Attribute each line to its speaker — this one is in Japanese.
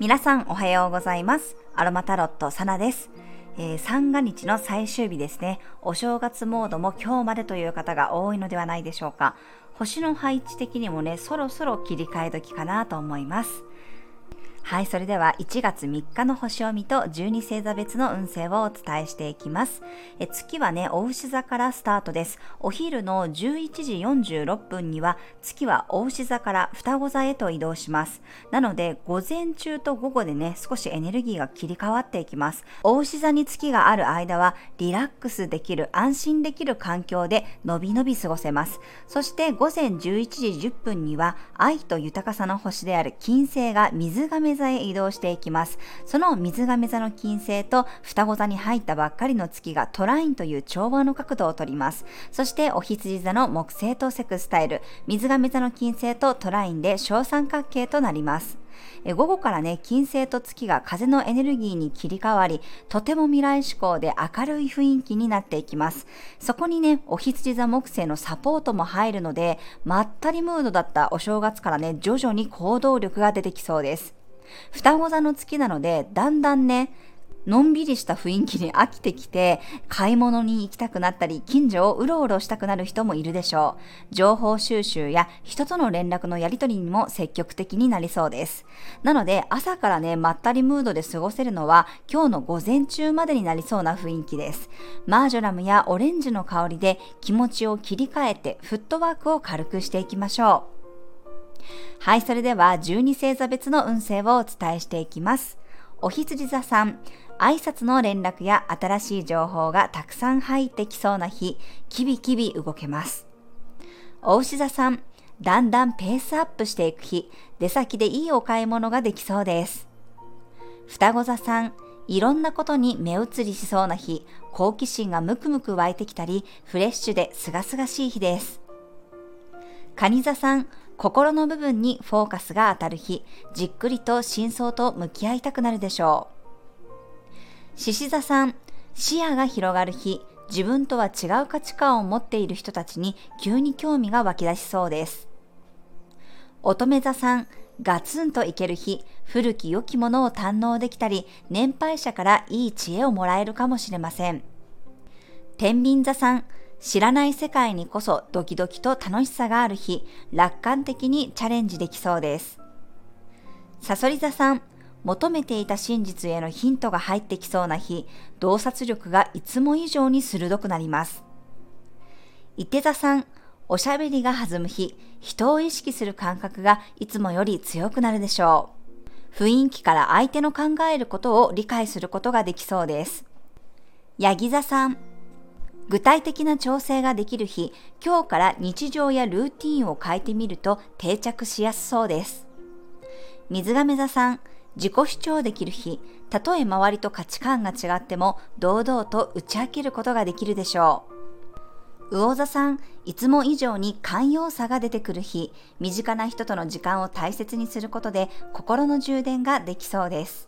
Speaker 1: 皆さんおはようございます。アロマタロットサナです。えー、三が日の最終日ですね。お正月モードも今日までという方が多いのではないでしょうか。星の配置的にもね、そろそろ切り替え時かなと思います。はい、それでは1月3日の星読みと12星座別の運勢をお伝えしていきます。え月はね、お牛座からスタートです。お昼の11時46分には月はお牛座から双子座へと移動します。なので、午前中と午後でね、少しエネルギーが切り替わっていきます。お牛座に月がある間は、リラックスできる、安心できる環境でのびのび過ごせます。そして午前11時10分には、愛と豊かさの星である金星が水亀座へ移動していきます。その水亀座の金星と双子座に入ったばっかりの月がトラインという調和の角度をとります。そしてお羊座の木星とセクスタイル、水亀座の金星とトラインで小三角形となります。え午後からね、金星と月が風のエネルギーに切り替わり、とても未来志向で明るい雰囲気になっていきます。そこにね、お羊座木星のサポートも入るので、まったりムードだったお正月からね、徐々に行動力が出てきそうです。双子座の月なので、だんだんね、のんびりした雰囲気に飽きてきて、買い物に行きたくなったり、近所をうろうろしたくなる人もいるでしょう。情報収集や人との連絡のやり取りにも積極的になりそうです。なので、朝からね、まったりムードで過ごせるのは、今日の午前中までになりそうな雰囲気です。マージョラムやオレンジの香りで気持ちを切り替えて、フットワークを軽くしていきましょう。はい、それでは12星座別の運勢をお伝えしていきます。お羊座さん、挨拶の連絡や新しい情報がたくさん入ってきそうな日、キビキビ動けます。お牛座さん、だんだんペースアップしていく日、出先でいいお買い物ができそうです。双子座さん、いろんなことに目移りしそうな日、好奇心がムクムク湧いてきたり、フレッシュで清々しい日です。蟹座さん、心の部分にフォーカスが当たる日、じっくりと真相と向き合いたくなるでしょう。獅子座さん、視野が広がる日、自分とは違う価値観を持っている人たちに急に興味が湧き出しそうです。乙女座さん、ガツンといける日、古き良きものを堪能できたり、年配者からいい知恵をもらえるかもしれません。天秤座さん、知らない世界にこそドキドキと楽しさがある日、楽観的にチャレンジできそうです。サソリ座さん、求めていた真実へのヒントが入ってきそうな日、洞察力がいつも以上に鋭くなります。伊手座さん、おしゃべりが弾む日、人を意識する感覚がいつもより強くなるでしょう。雰囲気から相手の考えることを理解することができそうです。ヤギ座さん、具体的な調整ができる日、今日から日常やルーティンを変えてみると定着しやすそうです。水亀座さん、自己主張できる日、たとえ周りと価値観が違っても堂々と打ち明けることができるでしょう。魚座さん、いつも以上に寛容さが出てくる日、身近な人との時間を大切にすることで心の充電ができそうです。